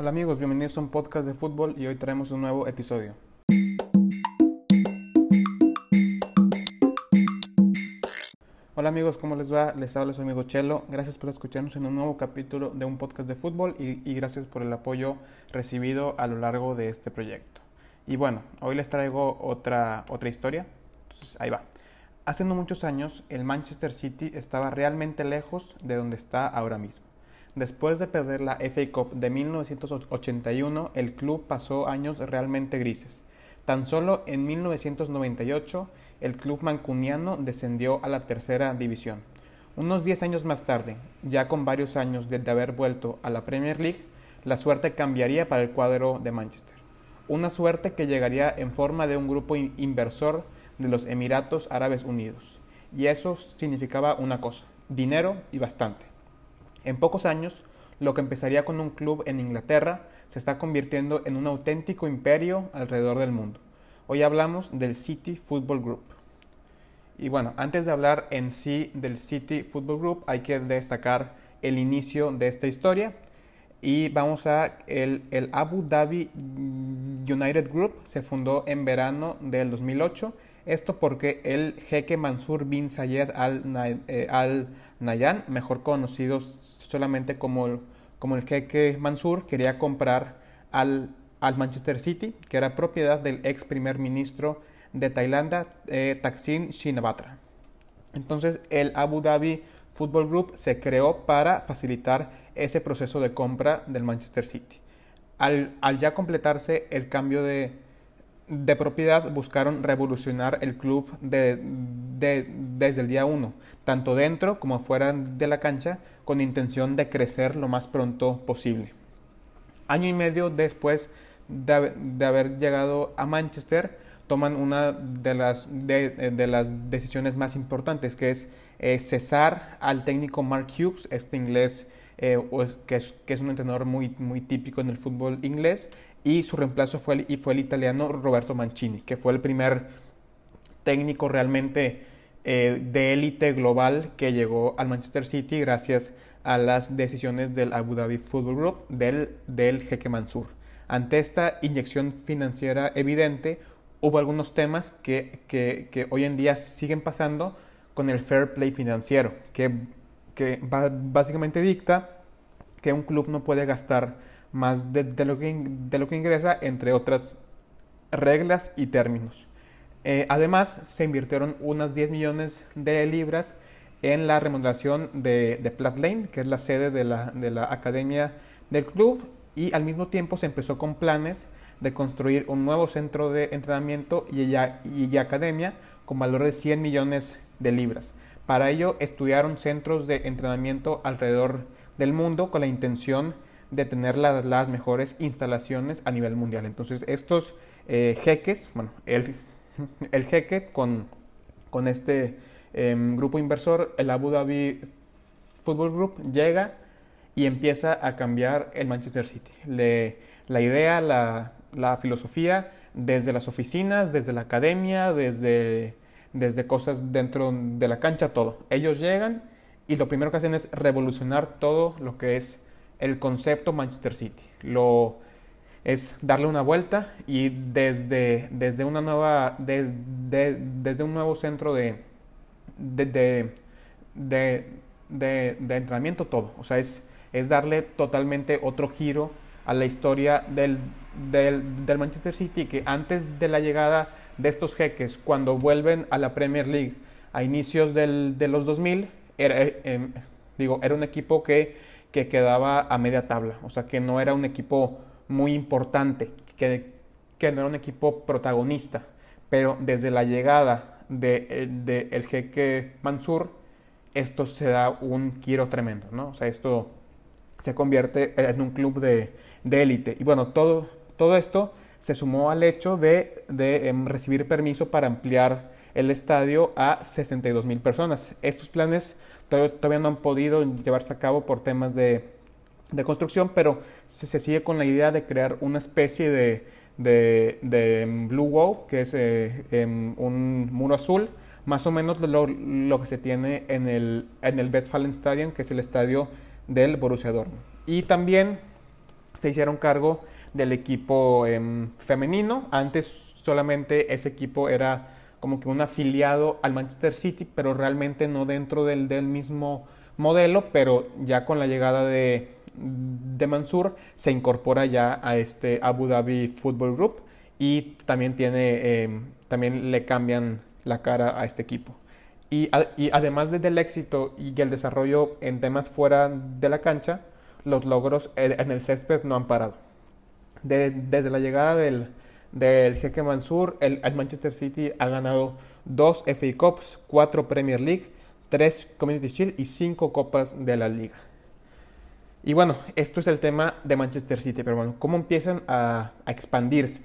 Hola amigos, bienvenidos a un podcast de fútbol y hoy traemos un nuevo episodio. Hola amigos, ¿cómo les va? Les habla su amigo Chelo. Gracias por escucharnos en un nuevo capítulo de un podcast de fútbol y, gracias por el apoyo recibido a lo largo de este proyecto. Y bueno, hoy les traigo otra, otra historia. Entonces, ahí va. Hace no muchos años, el Manchester City estaba realmente lejos de donde está ahora mismo. Después de perder la FA Cup de 1981, el club pasó años realmente grises. Tan solo en 1998, el club mancuniano descendió a la tercera división. Unos 10 años más tarde, ya con varios años de haber vuelto a la Premier League, la suerte cambiaría para el cuadro de Manchester. Una suerte que llegaría en forma de un grupo inversor de los Emiratos Árabes Unidos. Y eso significaba una cosa, dinero y bastante. En pocos años, lo que empezaría con un club en Inglaterra se está convirtiendo en un auténtico imperio alrededor del mundo. Hoy hablamos del City Football Group. Y bueno, antes de hablar en sí del City Football Group, hay que destacar el inicio de esta historia. Y vamos a el, el Abu Dhabi United Group se fundó en verano del 2008. Esto porque el jeque Mansur bin Zayed al, eh, al Nayan, mejor conocido solamente como, como el jeque Mansur, quería comprar al, al, Manchester City, que era propiedad del ex primer ministro de Tailandia, eh, Thaksin Shinawatra. Entonces el Abu Dhabi Football Group se creó para facilitar ese proceso de compra del Manchester City. Al, al ya completarse el cambio de, de, propiedad, buscaron revolucionar el club de, de, desde el día 1, tanto dentro como fuera de la cancha, con intención de crecer lo más pronto posible. Año y medio después de, de haber llegado a Manchester, toman una de las, de, las decisiones más importantes, que es eh, cesar al técnico Mark Hughes, este inglés eh, que, es, que, es, un entrenador muy, muy típico en el fútbol inglés, y su reemplazo fue el, y fue el italiano Roberto Mancini, que fue el primer técnico realmente eh, de élite global que llegó al Manchester City gracias a las decisiones del Abu Dhabi Football Group del, del jeque Mansur. Ante esta inyección financiera evidente, hubo algunos temas que, que, que, hoy en día siguen pasando con el fair play financiero, que, que básicamente dicta que un club no puede gastar más de, lo, que, de lo que ingresa, entre otras reglas y términos. Eh, además, se invirtieron unas 10 millones de libras en la remodelación de, de Lane, que es la sede de la, de la academia del club, y al mismo tiempo se empezó con planes de construir un nuevo centro de entrenamiento y, y, y academia con valor de 100 millones de libras. Para ello estudiaron centros de entrenamiento alrededor del mundo con la intención de tener las, las mejores instalaciones a nivel mundial. Entonces estos eh, jeques, bueno, el, el jeque con, con este eh, grupo inversor, el Abu Dhabi Football Group, llega y empieza a cambiar el Manchester City. Le, la idea, la, la, filosofía, desde las oficinas, desde la academia, desde, desde cosas dentro de la cancha, todo. Ellos llegan y lo primero que hacen es revolucionar todo lo que es el concepto Manchester City. Lo, es darle una vuelta y desde, desde una nueva de, de, desde un nuevo centro de de, de, entrenamiento todo o sea es, es darle totalmente otro giro a la historia del, del, del, Manchester City que antes de la llegada de estos jeques cuando vuelven a la Premier League a inicios del, de los 2000 era, eh, digo, era un equipo que, que quedaba a media tabla o sea que no era un equipo muy importante, que, que no era un equipo protagonista, pero desde la llegada de, eh, de, el jeque Mansur, esto se da un giro tremendo, ¿no? O sea, esto se convierte en un club de élite. y bueno, todo, todo esto se sumó al hecho de, de um, recibir permiso para ampliar el estadio a 62 mil personas. Estos planes todavía no han podido llevarse a cabo por temas de, construcción, pero se, sigue con la idea de crear una especie de, de, de Blue Wall, que es eh, eh, un muro azul, más o menos lo, lo, que se tiene en el, en el Westfalen Stadium, que es el estadio del Borussia Dortmund. Y también se hicieron cargo del equipo em, femenino. Antes solamente ese equipo era como que un afiliado al Manchester City, pero realmente no dentro del, del mismo modelo, pero ya con la llegada de, de Mansur se incorpora ya a este Abu Dhabi Football Group y también tiene em, también le cambian la cara a este equipo. Y, además del éxito y el desarrollo en temas fuera de la cancha, los logros en el césped no han parado. desde la llegada del, del jeque Mansur, el, Manchester City ha ganado dos FA Cups, cuatro Premier League, tres Community Shield y cinco copas de la liga. Y bueno, esto es el tema de Manchester City, pero bueno, ¿cómo empiezan a, expandirse?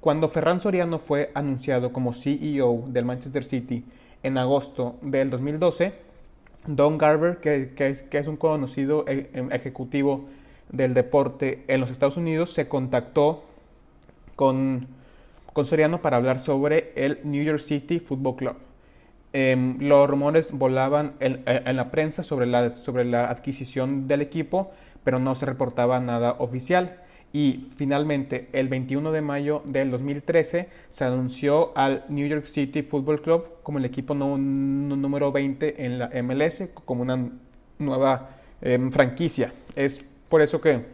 Cuando Ferran Soriano fue anunciado como CEO del Manchester City en agosto del 2012, Don Garber, que, es, un conocido e, em, ejecutivo del deporte en los Estados Unidos, se contactó con, con Soriano para hablar sobre el New York City Football Club. Em, los rumores volaban en, en, la prensa sobre la, sobre la adquisición del equipo, pero no se reportaba nada oficial. Y finalmente, el 21 de mayo del 2013, se anunció al New York City Football Club como el equipo número 20 en la MLS, como una nueva em, franquicia. Es por eso que,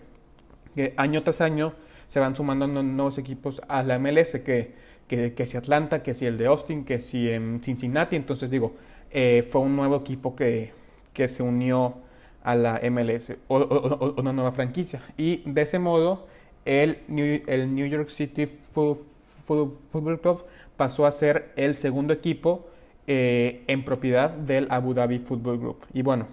año tras año se van sumando nuevos equipos a la MLS, que, que, si Atlanta, que si el de Austin, que si en Cincinnati. Entonces digo, eh, fue un nuevo equipo que, que se unió a la MLS o, una nueva franquicia. Y de ese modo, el New, el New York City Football Club pasó a ser el segundo equipo eh, en propiedad del Abu Dhabi Football Group. Y bueno,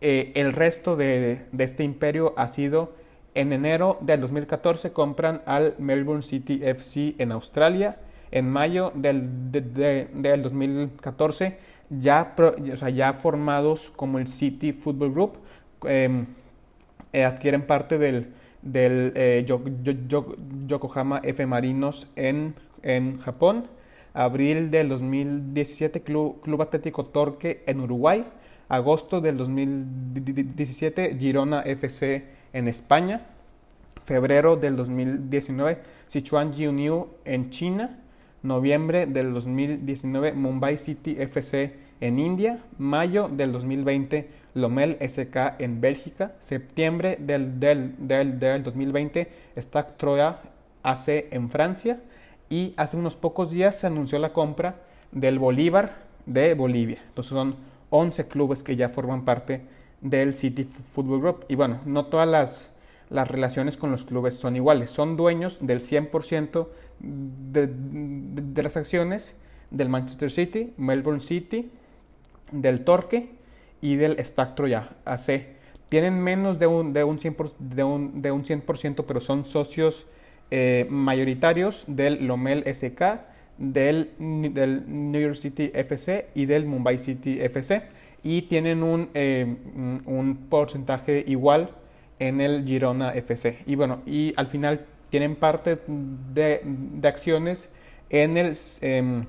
eh, el resto de, de, este imperio ha sido en enero del 2014 compran al Melbourne City FC en Australia. En mayo del, del 2014 ya, o sea, ya formados como el City Football Group, em, eh, adquieren parte del, del eh, Yokohama F Marinos en, en Japón. Abril del 2017, Club, Club Atlético Torque en Uruguay. Agosto del 2017, Girona FC en España. Febrero del 2019, Sichuan Jiuniu en China noviembre del 2019 Mumbai City FC en India, mayo del 2020 Lomel SK en Bélgica, septiembre del, del, del, 2020 Stack Troya AC en Francia y hace unos pocos días se anunció la compra del Bolívar de Bolivia. Entonces son 11 clubes que ya forman parte del City Football Group. Y bueno, no todas las, las relaciones con los clubes son iguales. Son dueños del 100% de, las acciones del Manchester City, Melbourne City, del Torque y del Stack Troya AC. Tienen menos de un, de un, 100%, de un, de un 100% pero son socios eh, mayoritarios del Lomel SK, del, del, New York City FC y del Mumbai City FC. Y tienen un, eh, un porcentaje igual en el Girona FC. Y bueno, y al final tienen parte de, acciones en el eh,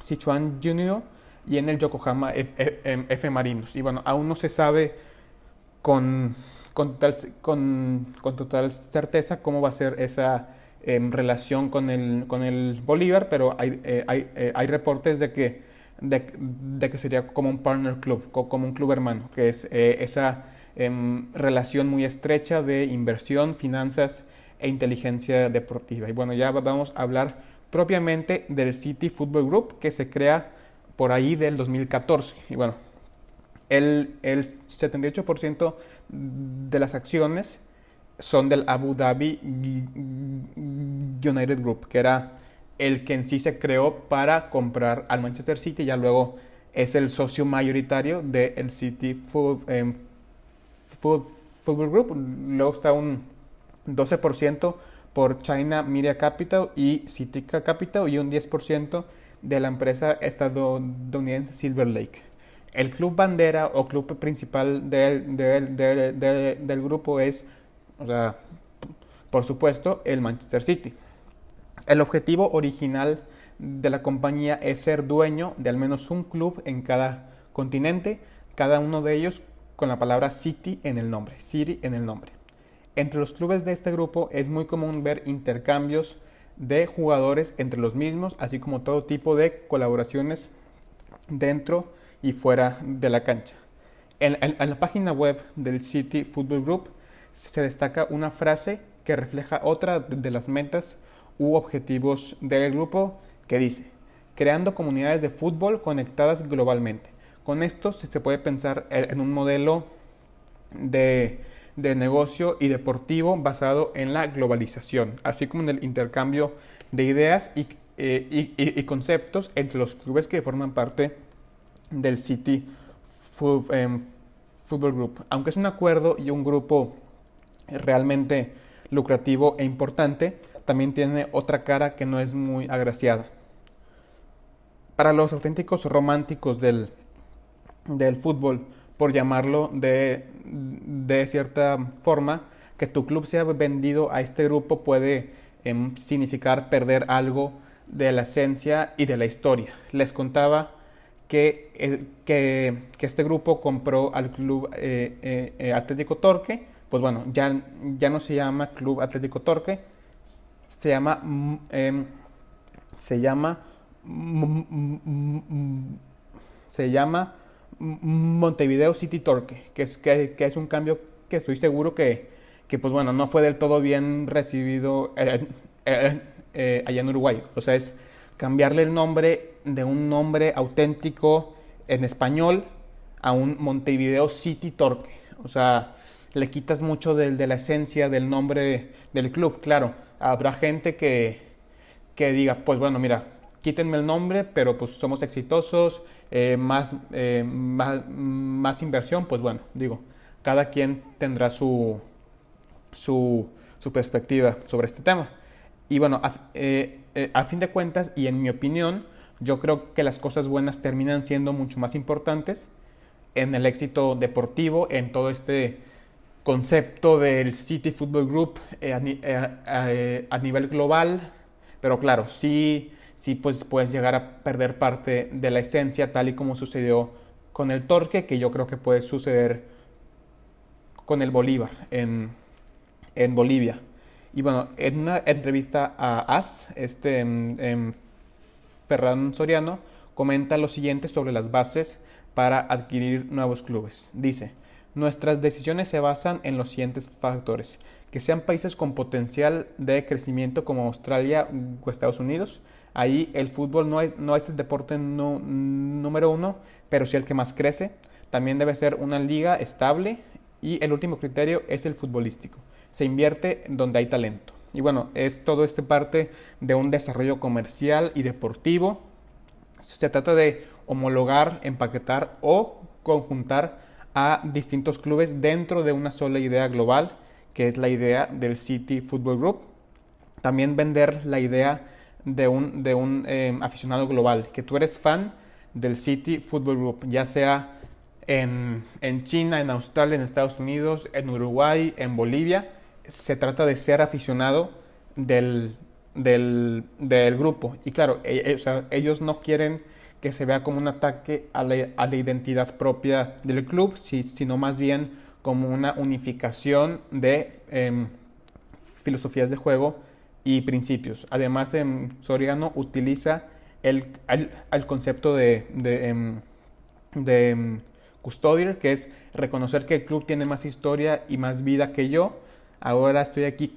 Sichuan Junior y en el Yokohama F, em, F, Marinos. Y bueno, aún no se sabe con, con, total, certeza cómo va a ser esa em, relación con el, con el Bolívar, pero hay, eh, hay, eh, hay reportes de que, de, que sería como un partner club, como un club hermano, que es eh, esa em, relación muy estrecha de inversión, finanzas, e inteligencia deportiva. Y bueno, ya vamos a hablar propiamente del City Football Group que se crea por ahí del 2014. Y bueno, el, el 78% de las acciones son del Abu Dhabi United Group, que era el que en sí se creó para comprar al Manchester City, ya luego es el socio mayoritario del City em, Football Group. Luego está un 12% por China Media Capital y Citica Capital y un 10% de la empresa estadounidense Silver Lake. El club bandera o club principal del, del, grupo es, o sea, por supuesto, el Manchester City. El objetivo original de la compañía es ser dueño de al menos un club en cada continente, cada uno de ellos con la palabra City en el nombre, City en el nombre. entre los clubes de este grupo es muy común ver intercambios de jugadores entre los mismos, así como todo tipo de colaboraciones dentro y fuera de la cancha. En, la página web del City Football Group se destaca una frase que refleja otra de las metas u objetivos del grupo que dice, creando comunidades de fútbol conectadas globalmente. Con esto se puede pensar en un modelo de, negocio y deportivo basado en la globalización, así como en el intercambio de ideas y, eh, conceptos entre los clubes que forman parte del City em, Football Group. Aunque es un acuerdo y un grupo realmente lucrativo e importante, también tiene otra cara que no es muy agraciada. Para los auténticos románticos del, del fútbol, por llamarlo de, de, cierta forma, que tu club sea vendido a este grupo puede em, significar perder algo de la esencia y de la historia. Les contaba que, que, este grupo compró al Club eh, eh, eh, Atlético Torque, pues bueno, ya, ya no se llama Club Atlético Torque, se llama, mm, em, se llama, mm, mm, se llama Montevideo City Torque, que es, que, es un cambio que estoy seguro que, que, pues bueno, no fue del todo bien recibido allá en Uruguay. O sea, es cambiarle el nombre de un nombre auténtico en español a un Montevideo City Torque. O sea, le quitas mucho de, de la esencia del nombre del club. Claro, habrá gente que, que diga, pues bueno, mira, quítenme el nombre, pero pues somos exitosos, eh, más, eh, más, más, inversión, pues bueno, digo, cada quien tendrá su, su, su perspectiva sobre este tema. Y bueno, a, eh, a fin de cuentas, y en mi opinión, yo creo que las cosas buenas terminan siendo mucho más importantes en el éxito deportivo, en todo este concepto del City Football Group eh, eh, eh, a, nivel global, pero claro, sí, sí pues puedes llegar a perder parte de la esencia tal y como sucedió con el Torque, que yo creo que puede suceder con el Bolívar en, en Bolivia. Y bueno, en una entrevista a AS, este, en, Ferran Soriano comenta lo siguiente sobre las bases para adquirir nuevos clubes. Dice, nuestras decisiones se basan en los siguientes factores. Que sean países con potencial de crecimiento como Australia o Estados Unidos. Ahí el fútbol no, no es el deporte número uno, pero sí el que más crece. También debe ser una liga estable. Y el último criterio es el futbolístico. Se invierte donde hay talento. Y bueno, es todo este parte de un desarrollo comercial y deportivo. Se trata de homologar, empaquetar o conjuntar a distintos clubes dentro de una sola idea global, que es la idea del City Football Group. También vender la idea de un, de un em, aficionado global, que tú eres fan del City Football Group, ya sea en, en China, en Australia, en Estados Unidos, en Uruguay, en Bolivia se trata de ser aficionado del, del, grupo. Y claro, e, e, ellos no quieren que se vea como un ataque a la, a la identidad propia del club, sino más bien como una unificación de em, filosofías de juego y principios. Además, em, Soriano utiliza el, el, concepto de, de, em, de que es reconocer que el club tiene más historia y más vida que yo, ahora estoy aquí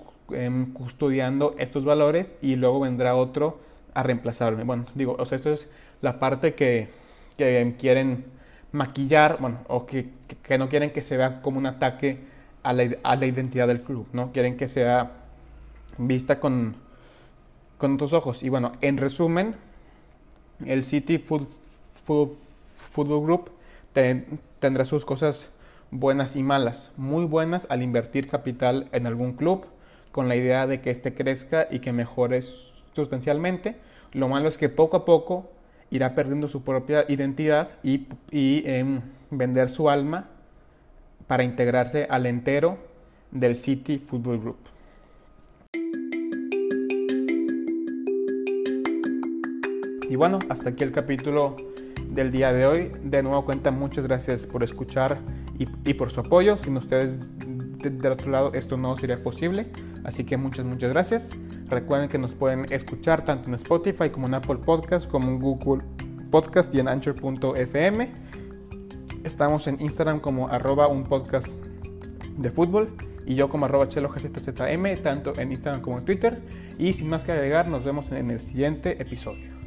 custodiando estos valores y luego vendrá otro a reemplazarme. Bueno, digo, o sea, esto es la parte que, quieren maquillar, bueno, o que, no quieren que se vea como un ataque a la, a la, identidad del club, ¿no? Quieren que sea vista con, con otros ojos. Y bueno, en resumen, el City Food, Football Group tendrá sus cosas buenas y malas. Muy buenas al invertir capital en algún club con la idea de que éste crezca y que mejore sustancialmente. Lo malo es que poco a poco irá perdiendo su propia identidad y, em, vender su alma para integrarse al entero del City Football Group. Y bueno, hasta aquí el capítulo del día de hoy. De nuevo cuenta, muchas gracias por escuchar y, por su apoyo. Sin ustedes, del otro lado esto no sería posible. Así que muchas, muchas gracias. Recuerden que nos pueden escuchar tanto en Spotify como en Apple Podcast, como en Google Podcast y en Anchor.fm. Estamos en Instagram como arroba un podcast de fútbol y yo como arroba chelo tanto en Instagram como en Twitter. Y sin más que agregar, nos vemos en el siguiente episodio.